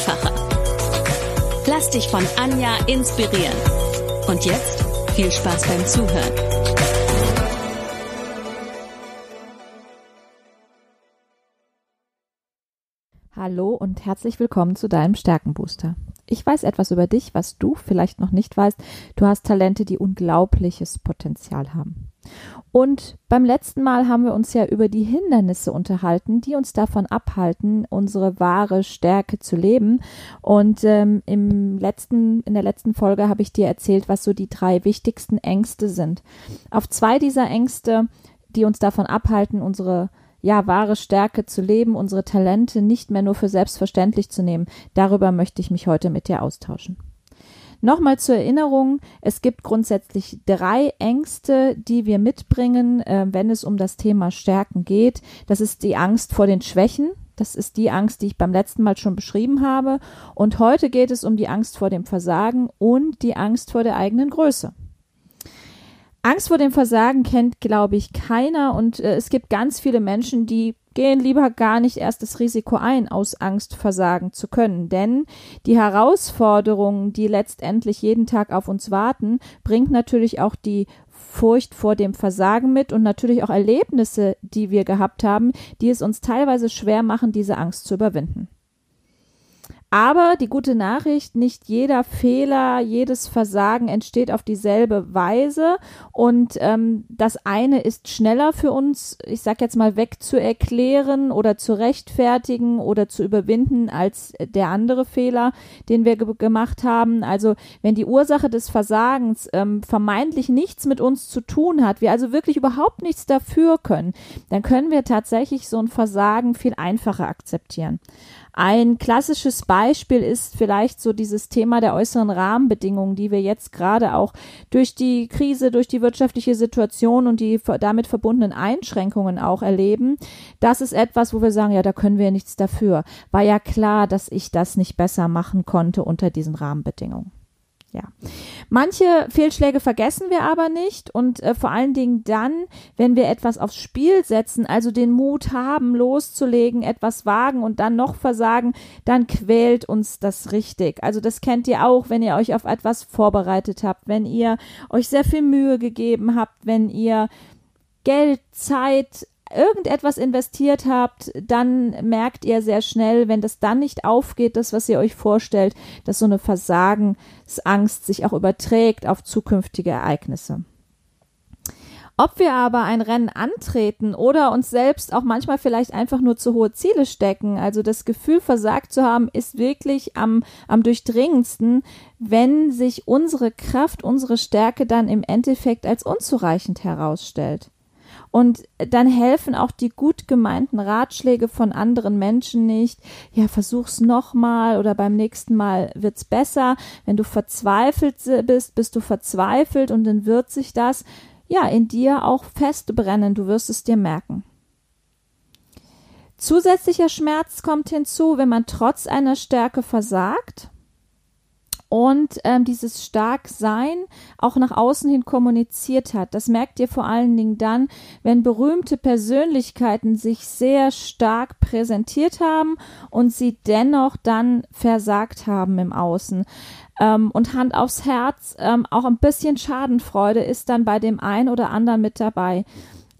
einfacher. Lass dich von Anja inspirieren. Und jetzt viel Spaß beim Zuhören. Hallo und herzlich willkommen zu deinem Stärkenbooster. Ich weiß etwas über dich, was du vielleicht noch nicht weißt. Du hast Talente, die unglaubliches Potenzial haben. Und beim letzten Mal haben wir uns ja über die Hindernisse unterhalten, die uns davon abhalten, unsere wahre Stärke zu leben. Und ähm, im letzten, in der letzten Folge habe ich dir erzählt, was so die drei wichtigsten Ängste sind. Auf zwei dieser Ängste, die uns davon abhalten, unsere ja, wahre Stärke zu leben, unsere Talente nicht mehr nur für selbstverständlich zu nehmen. Darüber möchte ich mich heute mit dir austauschen. Nochmal zur Erinnerung, es gibt grundsätzlich drei Ängste, die wir mitbringen, äh, wenn es um das Thema Stärken geht. Das ist die Angst vor den Schwächen. Das ist die Angst, die ich beim letzten Mal schon beschrieben habe. Und heute geht es um die Angst vor dem Versagen und die Angst vor der eigenen Größe. Angst vor dem Versagen kennt, glaube ich, keiner und äh, es gibt ganz viele Menschen, die gehen lieber gar nicht erst das Risiko ein, aus Angst versagen zu können. Denn die Herausforderungen, die letztendlich jeden Tag auf uns warten, bringt natürlich auch die Furcht vor dem Versagen mit und natürlich auch Erlebnisse, die wir gehabt haben, die es uns teilweise schwer machen, diese Angst zu überwinden. Aber die gute Nachricht, nicht jeder Fehler, jedes Versagen entsteht auf dieselbe Weise und ähm, das eine ist schneller für uns, ich sag jetzt mal, wegzuerklären oder zu rechtfertigen oder zu überwinden als der andere Fehler, den wir ge gemacht haben. Also wenn die Ursache des Versagens ähm, vermeintlich nichts mit uns zu tun hat, wir also wirklich überhaupt nichts dafür können, dann können wir tatsächlich so ein Versagen viel einfacher akzeptieren. Ein klassisches Beispiel ist vielleicht so dieses Thema der äußeren Rahmenbedingungen, die wir jetzt gerade auch durch die Krise, durch die wirtschaftliche Situation und die damit verbundenen Einschränkungen auch erleben. Das ist etwas, wo wir sagen, ja, da können wir nichts dafür. War ja klar, dass ich das nicht besser machen konnte unter diesen Rahmenbedingungen. Ja. Manche Fehlschläge vergessen wir aber nicht und äh, vor allen Dingen dann, wenn wir etwas aufs Spiel setzen, also den Mut haben, loszulegen, etwas wagen und dann noch versagen, dann quält uns das richtig. Also das kennt ihr auch, wenn ihr euch auf etwas vorbereitet habt, wenn ihr euch sehr viel Mühe gegeben habt, wenn ihr Geld, Zeit, irgendetwas investiert habt, dann merkt ihr sehr schnell, wenn das dann nicht aufgeht, das, was ihr euch vorstellt, dass so eine Versagensangst sich auch überträgt auf zukünftige Ereignisse. Ob wir aber ein Rennen antreten oder uns selbst auch manchmal vielleicht einfach nur zu hohe Ziele stecken, also das Gefühl versagt zu haben, ist wirklich am, am durchdringendsten, wenn sich unsere Kraft, unsere Stärke dann im Endeffekt als unzureichend herausstellt. Und dann helfen auch die gut gemeinten Ratschläge von anderen Menschen nicht. Ja, versuch's nochmal oder beim nächsten Mal wird's besser. Wenn du verzweifelt bist, bist du verzweifelt und dann wird sich das ja in dir auch festbrennen. Du wirst es dir merken. Zusätzlicher Schmerz kommt hinzu, wenn man trotz einer Stärke versagt und ähm, dieses Starksein auch nach außen hin kommuniziert hat. Das merkt ihr vor allen Dingen dann, wenn berühmte Persönlichkeiten sich sehr stark präsentiert haben und sie dennoch dann versagt haben im Außen. Ähm, und Hand aufs Herz, ähm, auch ein bisschen Schadenfreude ist dann bei dem einen oder anderen mit dabei.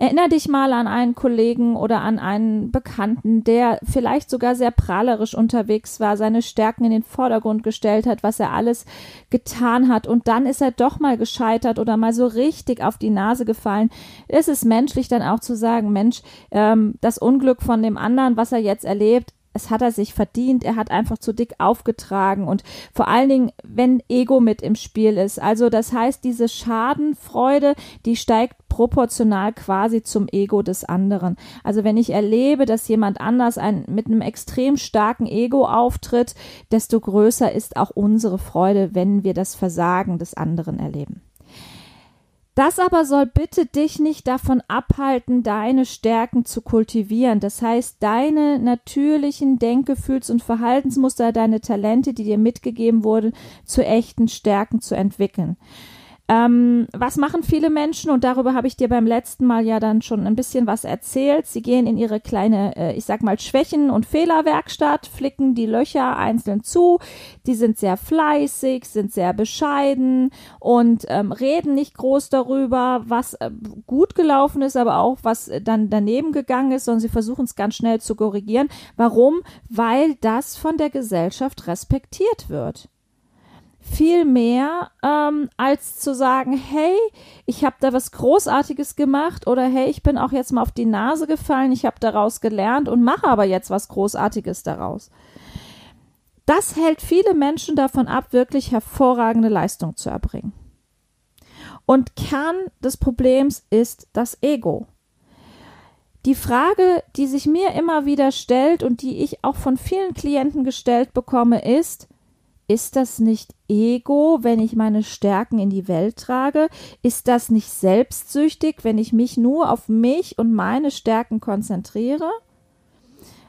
Erinner dich mal an einen Kollegen oder an einen Bekannten, der vielleicht sogar sehr prahlerisch unterwegs war, seine Stärken in den Vordergrund gestellt hat, was er alles getan hat und dann ist er doch mal gescheitert oder mal so richtig auf die Nase gefallen. Es ist menschlich dann auch zu sagen, Mensch, ähm, das Unglück von dem anderen, was er jetzt erlebt, es hat er sich verdient, er hat einfach zu dick aufgetragen und vor allen Dingen, wenn Ego mit im Spiel ist. Also das heißt, diese Schadenfreude, die steigt proportional quasi zum Ego des anderen. Also wenn ich erlebe, dass jemand anders ein, mit einem extrem starken Ego auftritt, desto größer ist auch unsere Freude, wenn wir das Versagen des anderen erleben. Das aber soll bitte dich nicht davon abhalten, deine Stärken zu kultivieren. Das heißt, deine natürlichen Denkgefühls- und Verhaltensmuster, deine Talente, die dir mitgegeben wurden, zu echten Stärken zu entwickeln. Ähm, was machen viele Menschen? Und darüber habe ich dir beim letzten Mal ja dann schon ein bisschen was erzählt. Sie gehen in ihre kleine, äh, ich sag mal, Schwächen- und Fehlerwerkstatt, flicken die Löcher einzeln zu. Die sind sehr fleißig, sind sehr bescheiden und ähm, reden nicht groß darüber, was äh, gut gelaufen ist, aber auch was dann daneben gegangen ist, sondern sie versuchen es ganz schnell zu korrigieren. Warum? Weil das von der Gesellschaft respektiert wird viel mehr, ähm, als zu sagen, hey, ich habe da was Großartiges gemacht oder hey, ich bin auch jetzt mal auf die Nase gefallen, ich habe daraus gelernt und mache aber jetzt was Großartiges daraus. Das hält viele Menschen davon ab, wirklich hervorragende Leistung zu erbringen. Und Kern des Problems ist das Ego. Die Frage, die sich mir immer wieder stellt und die ich auch von vielen Klienten gestellt bekomme, ist, ist das nicht Ego, wenn ich meine Stärken in die Welt trage? Ist das nicht selbstsüchtig, wenn ich mich nur auf mich und meine Stärken konzentriere?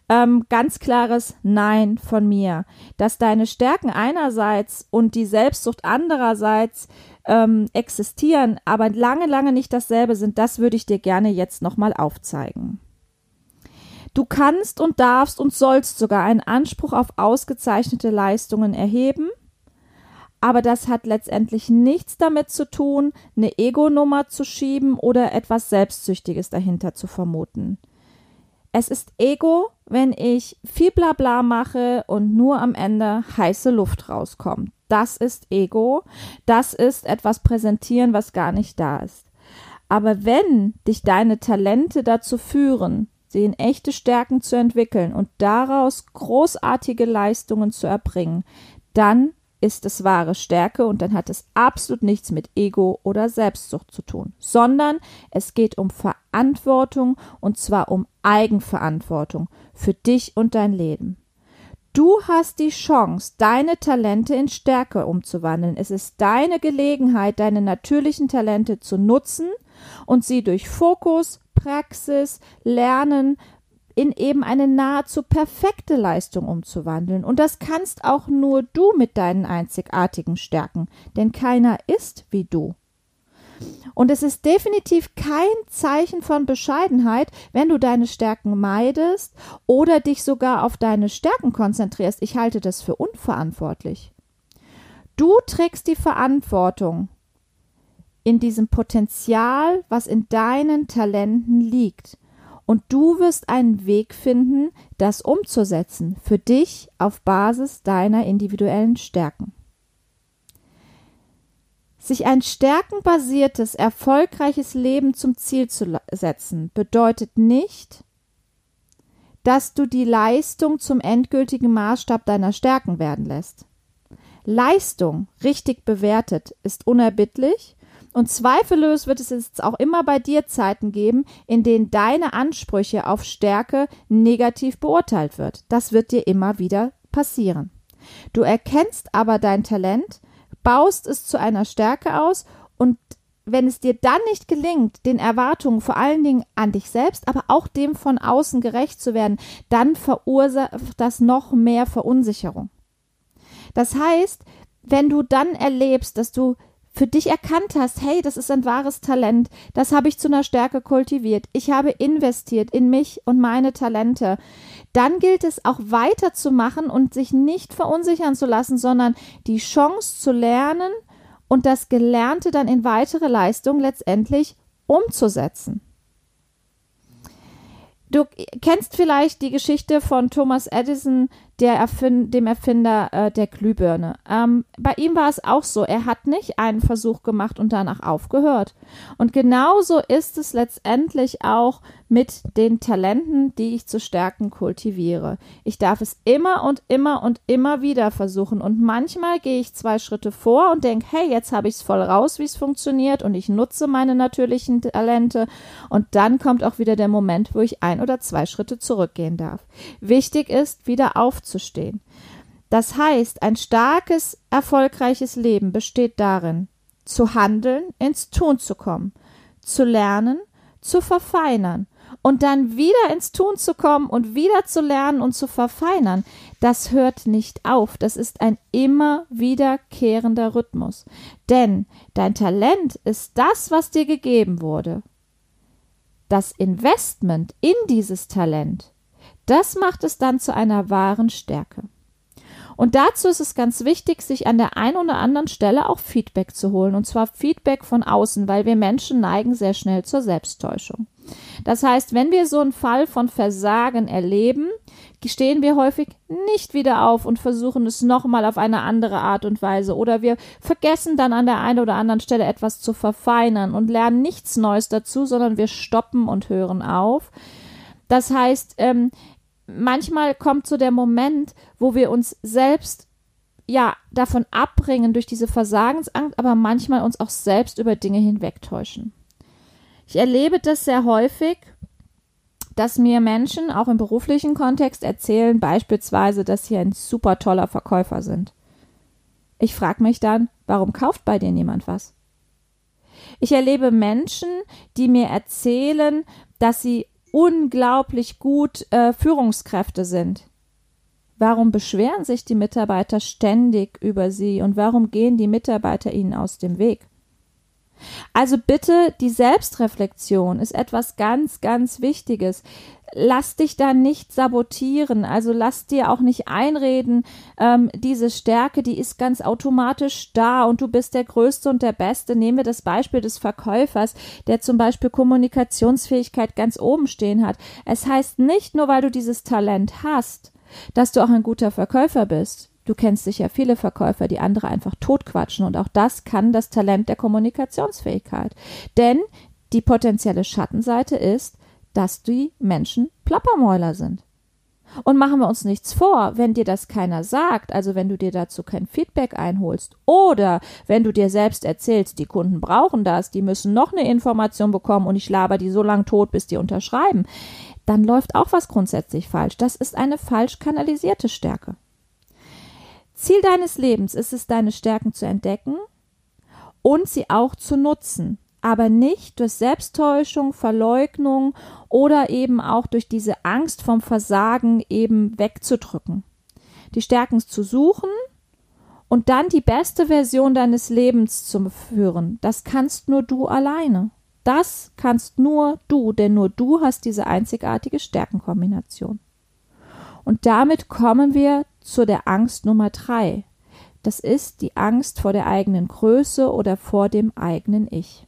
Ähm, ganz klares Nein von mir. Dass deine Stärken einerseits und die Selbstsucht andererseits ähm, existieren, aber lange, lange nicht dasselbe sind, das würde ich dir gerne jetzt nochmal aufzeigen. Du kannst und darfst und sollst sogar einen Anspruch auf ausgezeichnete Leistungen erheben, aber das hat letztendlich nichts damit zu tun, eine Ego-Nummer zu schieben oder etwas Selbstsüchtiges dahinter zu vermuten. Es ist Ego, wenn ich viel Blabla mache und nur am Ende heiße Luft rauskommt. Das ist Ego. Das ist etwas präsentieren, was gar nicht da ist. Aber wenn dich deine Talente dazu führen, in echte Stärken zu entwickeln und daraus großartige Leistungen zu erbringen, dann ist es wahre Stärke und dann hat es absolut nichts mit Ego oder Selbstsucht zu tun, sondern es geht um Verantwortung und zwar um Eigenverantwortung für dich und dein Leben. Du hast die Chance, deine Talente in Stärke umzuwandeln. Es ist deine Gelegenheit, deine natürlichen Talente zu nutzen und sie durch Fokus, Praxis, Lernen in eben eine nahezu perfekte Leistung umzuwandeln. Und das kannst auch nur du mit deinen einzigartigen Stärken, denn keiner ist wie du. Und es ist definitiv kein Zeichen von Bescheidenheit, wenn du deine Stärken meidest oder dich sogar auf deine Stärken konzentrierst. Ich halte das für unverantwortlich. Du trägst die Verantwortung in diesem Potenzial, was in deinen Talenten liegt. Und du wirst einen Weg finden, das umzusetzen für dich auf Basis deiner individuellen Stärken. Sich ein stärkenbasiertes, erfolgreiches Leben zum Ziel zu setzen, bedeutet nicht, dass du die Leistung zum endgültigen Maßstab deiner Stärken werden lässt. Leistung, richtig bewertet, ist unerbittlich und zweifellos wird es jetzt auch immer bei dir Zeiten geben, in denen deine Ansprüche auf Stärke negativ beurteilt wird. Das wird dir immer wieder passieren. Du erkennst aber dein Talent, baust es zu einer Stärke aus und wenn es dir dann nicht gelingt, den Erwartungen vor allen Dingen an dich selbst, aber auch dem von außen gerecht zu werden, dann verursacht das noch mehr Verunsicherung. Das heißt, wenn du dann erlebst, dass du für dich erkannt hast, hey, das ist ein wahres Talent, das habe ich zu einer Stärke kultiviert, ich habe investiert in mich und meine Talente, dann gilt es auch weiterzumachen und sich nicht verunsichern zu lassen, sondern die Chance zu lernen und das Gelernte dann in weitere Leistung letztendlich umzusetzen. Du kennst vielleicht die Geschichte von Thomas Edison, der Erfind dem Erfinder äh, der Glühbirne. Ähm, bei ihm war es auch so. Er hat nicht einen Versuch gemacht und danach aufgehört. Und genauso ist es letztendlich auch mit den Talenten, die ich zu stärken kultiviere. Ich darf es immer und immer und immer wieder versuchen. Und manchmal gehe ich zwei Schritte vor und denke, hey, jetzt habe ich es voll raus, wie es funktioniert und ich nutze meine natürlichen Talente. Und dann kommt auch wieder der Moment, wo ich ein oder zwei Schritte zurückgehen darf. Wichtig ist, wieder aufzustehen. Das heißt, ein starkes, erfolgreiches Leben besteht darin, zu handeln, ins Tun zu kommen, zu lernen, zu verfeinern und dann wieder ins Tun zu kommen und wieder zu lernen und zu verfeinern, das hört nicht auf. Das ist ein immer wiederkehrender Rhythmus. Denn dein Talent ist das, was dir gegeben wurde. Das Investment in dieses Talent, das macht es dann zu einer wahren Stärke. Und dazu ist es ganz wichtig, sich an der einen oder anderen Stelle auch Feedback zu holen. Und zwar Feedback von außen, weil wir Menschen neigen sehr schnell zur Selbsttäuschung. Das heißt, wenn wir so einen Fall von Versagen erleben, stehen wir häufig nicht wieder auf und versuchen es nochmal auf eine andere Art und Weise. Oder wir vergessen dann an der einen oder anderen Stelle etwas zu verfeinern und lernen nichts Neues dazu, sondern wir stoppen und hören auf. Das heißt, ähm, manchmal kommt so der Moment, wo wir uns selbst ja davon abbringen durch diese Versagensangst, aber manchmal uns auch selbst über Dinge hinwegtäuschen. Ich erlebe das sehr häufig, dass mir Menschen auch im beruflichen Kontext erzählen, beispielsweise, dass sie ein super toller Verkäufer sind. Ich frage mich dann, warum kauft bei dir niemand was? Ich erlebe Menschen, die mir erzählen, dass sie unglaublich gut äh, Führungskräfte sind. Warum beschweren sich die Mitarbeiter ständig über sie und warum gehen die Mitarbeiter ihnen aus dem Weg? Also bitte, die Selbstreflexion ist etwas ganz, ganz Wichtiges. Lass dich da nicht sabotieren, also lass dir auch nicht einreden, ähm, diese Stärke, die ist ganz automatisch da und du bist der Größte und der Beste. Nehmen wir das Beispiel des Verkäufers, der zum Beispiel Kommunikationsfähigkeit ganz oben stehen hat. Es heißt nicht nur, weil du dieses Talent hast, dass du auch ein guter Verkäufer bist. Du kennst sicher viele Verkäufer, die andere einfach totquatschen und auch das kann das Talent der Kommunikationsfähigkeit. Denn die potenzielle Schattenseite ist, dass die Menschen Plappermäuler sind. Und machen wir uns nichts vor, wenn dir das keiner sagt, also wenn du dir dazu kein Feedback einholst oder wenn du dir selbst erzählst, die Kunden brauchen das, die müssen noch eine Information bekommen und ich laber die so lang tot, bis die unterschreiben, dann läuft auch was grundsätzlich falsch. Das ist eine falsch kanalisierte Stärke. Ziel deines Lebens ist es, deine Stärken zu entdecken und sie auch zu nutzen, aber nicht durch Selbsttäuschung, Verleugnung oder eben auch durch diese Angst vom Versagen eben wegzudrücken. Die Stärken zu suchen und dann die beste Version deines Lebens zu führen, das kannst nur du alleine. Das kannst nur du, denn nur du hast diese einzigartige Stärkenkombination. Und damit kommen wir zu der Angst Nummer drei. Das ist die Angst vor der eigenen Größe oder vor dem eigenen Ich.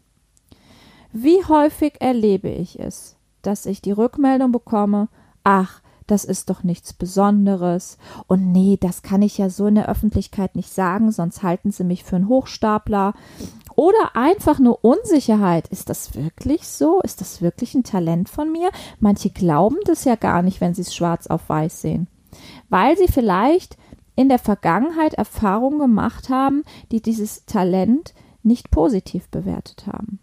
Wie häufig erlebe ich es, dass ich die Rückmeldung bekomme, ach, das ist doch nichts Besonderes. Und nee, das kann ich ja so in der Öffentlichkeit nicht sagen, sonst halten sie mich für einen Hochstapler. Oder einfach nur Unsicherheit. Ist das wirklich so? Ist das wirklich ein Talent von mir? Manche glauben das ja gar nicht, wenn sie es schwarz auf weiß sehen. Weil sie vielleicht in der Vergangenheit Erfahrungen gemacht haben, die dieses Talent nicht positiv bewertet haben.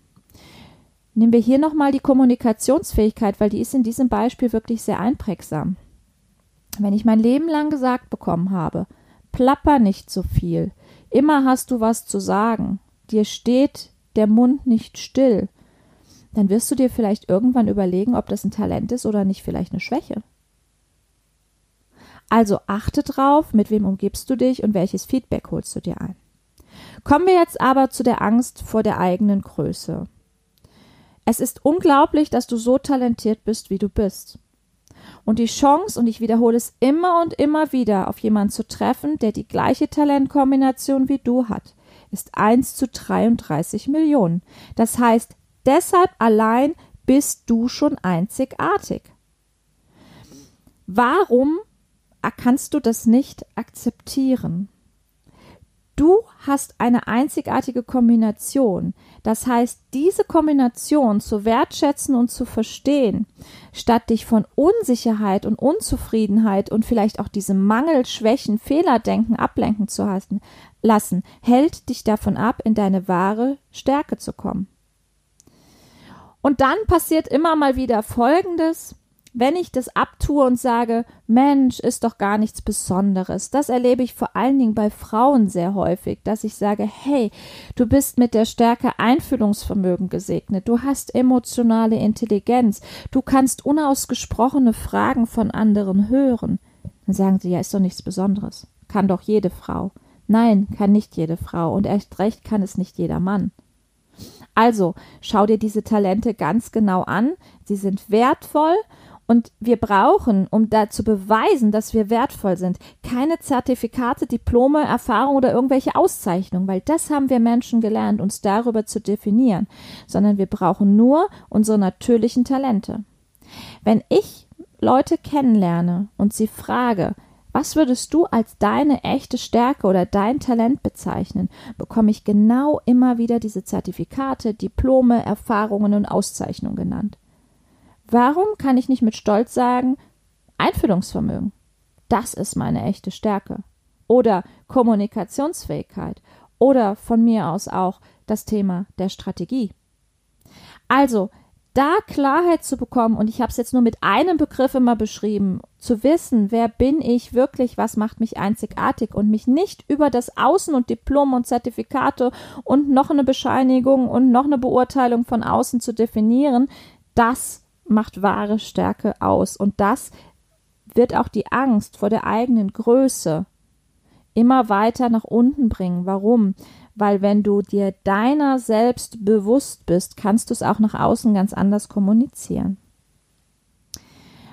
Nehmen wir hier nochmal die Kommunikationsfähigkeit, weil die ist in diesem Beispiel wirklich sehr einprägsam. Wenn ich mein Leben lang gesagt bekommen habe, plapper nicht so viel, immer hast du was zu sagen, dir steht der Mund nicht still, dann wirst du dir vielleicht irgendwann überlegen, ob das ein Talent ist oder nicht vielleicht eine Schwäche. Also achte drauf, mit wem umgibst du dich und welches Feedback holst du dir ein. Kommen wir jetzt aber zu der Angst vor der eigenen Größe. Es ist unglaublich, dass du so talentiert bist, wie du bist. Und die Chance, und ich wiederhole es immer und immer wieder, auf jemanden zu treffen, der die gleiche Talentkombination wie du hat, ist 1 zu 33 Millionen. Das heißt, deshalb allein bist du schon einzigartig. Warum kannst du das nicht akzeptieren. Du hast eine einzigartige Kombination. Das heißt, diese Kombination zu wertschätzen und zu verstehen, statt dich von Unsicherheit und Unzufriedenheit und vielleicht auch diesem Mangel, Schwächen, Fehlerdenken ablenken zu lassen, hält dich davon ab, in deine wahre Stärke zu kommen. Und dann passiert immer mal wieder Folgendes wenn ich das abtue und sage, Mensch, ist doch gar nichts Besonderes, das erlebe ich vor allen Dingen bei Frauen sehr häufig, dass ich sage, hey, du bist mit der Stärke Einfühlungsvermögen gesegnet, du hast emotionale Intelligenz, du kannst unausgesprochene Fragen von anderen hören. Dann sagen sie, ja, ist doch nichts Besonderes. Kann doch jede Frau. Nein, kann nicht jede Frau und erst recht kann es nicht jeder Mann. Also, schau dir diese Talente ganz genau an. Sie sind wertvoll und wir brauchen, um da zu beweisen, dass wir wertvoll sind, keine Zertifikate, Diplome, Erfahrung oder irgendwelche Auszeichnungen, weil das haben wir Menschen gelernt, uns darüber zu definieren, sondern wir brauchen nur unsere natürlichen Talente. Wenn ich Leute kennenlerne und sie frage, was würdest du als deine echte Stärke oder dein Talent bezeichnen, bekomme ich genau immer wieder diese Zertifikate, Diplome, Erfahrungen und Auszeichnungen genannt. Warum kann ich nicht mit Stolz sagen, Einfühlungsvermögen? Das ist meine echte Stärke. Oder Kommunikationsfähigkeit. Oder von mir aus auch das Thema der Strategie. Also, da Klarheit zu bekommen, und ich habe es jetzt nur mit einem Begriff immer beschrieben, zu wissen, wer bin ich wirklich, was macht mich einzigartig und mich nicht über das Außen und Diplom und Zertifikate und noch eine Bescheinigung und noch eine Beurteilung von außen zu definieren, das macht wahre Stärke aus. Und das wird auch die Angst vor der eigenen Größe immer weiter nach unten bringen. Warum? Weil wenn du dir deiner selbst bewusst bist, kannst du es auch nach außen ganz anders kommunizieren.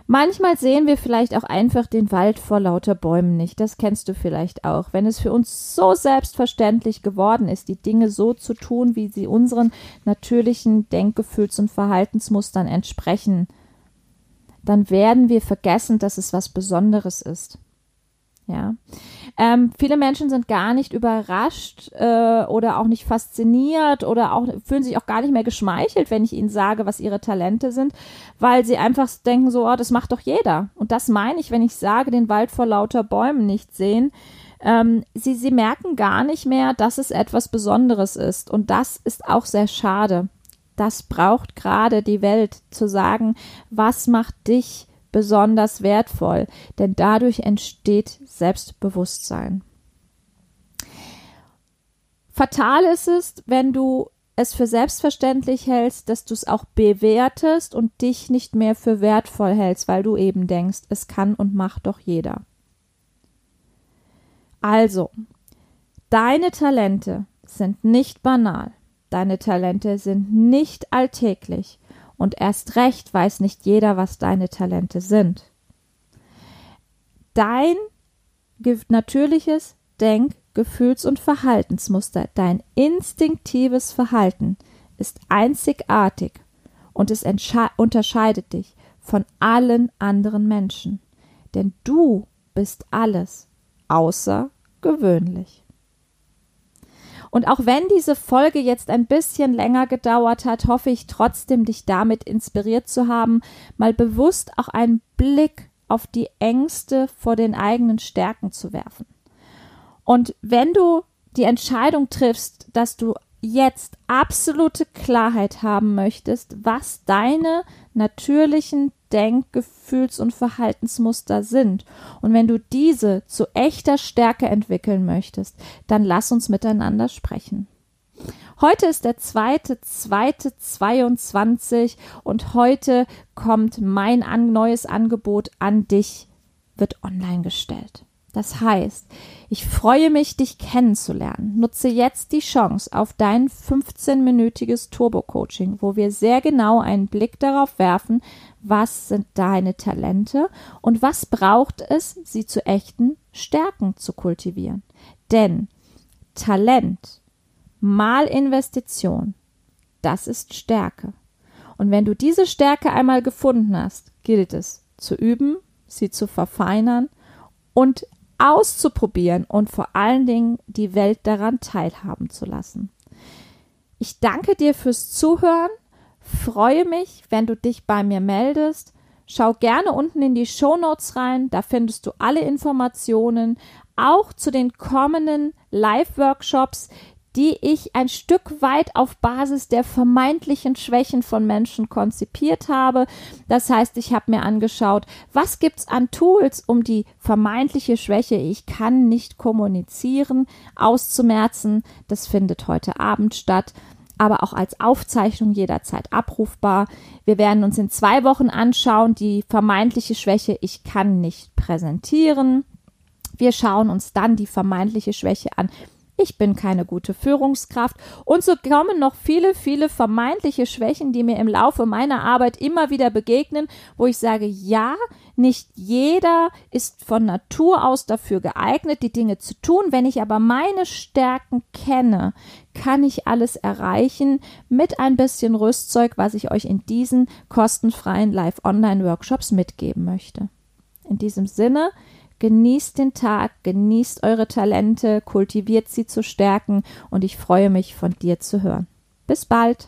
Manchmal sehen wir vielleicht auch einfach den Wald vor lauter Bäumen nicht. Das kennst du vielleicht auch. Wenn es für uns so selbstverständlich geworden ist, die Dinge so zu tun, wie sie unseren natürlichen Denkgefühls- und Verhaltensmustern entsprechen, dann werden wir vergessen, dass es was Besonderes ist. Ja. Ähm, viele Menschen sind gar nicht überrascht äh, oder auch nicht fasziniert oder auch fühlen sich auch gar nicht mehr geschmeichelt, wenn ich ihnen sage, was ihre Talente sind, weil sie einfach denken so, oh, das macht doch jeder. Und das meine ich, wenn ich sage, den Wald vor lauter Bäumen nicht sehen. Ähm, sie, sie merken gar nicht mehr, dass es etwas Besonderes ist. Und das ist auch sehr schade. Das braucht gerade die Welt zu sagen, was macht dich besonders wertvoll, denn dadurch entsteht Selbstbewusstsein. Fatal ist es, wenn du es für selbstverständlich hältst, dass du es auch bewertest und dich nicht mehr für wertvoll hältst, weil du eben denkst, es kann und macht doch jeder. Also, deine Talente sind nicht banal, deine Talente sind nicht alltäglich und erst recht weiß nicht jeder, was deine Talente sind. Dein natürliches Denk-, Gefühls- und Verhaltensmuster, dein instinktives Verhalten ist einzigartig und es unterscheidet dich von allen anderen Menschen. Denn du bist alles außergewöhnlich. Und auch wenn diese Folge jetzt ein bisschen länger gedauert hat, hoffe ich trotzdem, dich damit inspiriert zu haben, mal bewusst auch einen Blick auf die Ängste vor den eigenen Stärken zu werfen. Und wenn du die Entscheidung triffst, dass du jetzt absolute Klarheit haben möchtest, was deine natürlichen Denk-, Gefühls- und Verhaltensmuster sind. Und wenn du diese zu echter Stärke entwickeln möchtest, dann lass uns miteinander sprechen. Heute ist der zweite, zweite 22 und heute kommt mein an, neues Angebot an dich, wird online gestellt. Das heißt, ich freue mich, dich kennenzulernen. Nutze jetzt die Chance auf dein 15-minütiges Turbo-Coaching, wo wir sehr genau einen Blick darauf werfen, was sind deine Talente und was braucht es, sie zu echten Stärken zu kultivieren. Denn Talent mal Investition, das ist Stärke. Und wenn du diese Stärke einmal gefunden hast, gilt es zu üben, sie zu verfeinern und auszuprobieren und vor allen Dingen die Welt daran teilhaben zu lassen. Ich danke dir fürs Zuhören, freue mich, wenn du dich bei mir meldest. Schau gerne unten in die Show Notes rein, da findest du alle Informationen, auch zu den kommenden Live-Workshops, die ich ein Stück weit auf Basis der vermeintlichen Schwächen von Menschen konzipiert habe. Das heißt, ich habe mir angeschaut, was gibt's an Tools, um die vermeintliche Schwäche, ich kann nicht kommunizieren, auszumerzen. Das findet heute Abend statt aber auch als Aufzeichnung jederzeit abrufbar. Wir werden uns in zwei Wochen anschauen, die vermeintliche Schwäche, ich kann nicht präsentieren. Wir schauen uns dann die vermeintliche Schwäche an, ich bin keine gute Führungskraft und so kommen noch viele, viele vermeintliche Schwächen, die mir im Laufe meiner Arbeit immer wieder begegnen, wo ich sage, ja, nicht jeder ist von Natur aus dafür geeignet, die Dinge zu tun. Wenn ich aber meine Stärken kenne, kann ich alles erreichen mit ein bisschen Rüstzeug, was ich euch in diesen kostenfreien Live-Online-Workshops mitgeben möchte. In diesem Sinne, Genießt den Tag, genießt eure Talente, kultiviert sie zu stärken und ich freue mich von dir zu hören. Bis bald.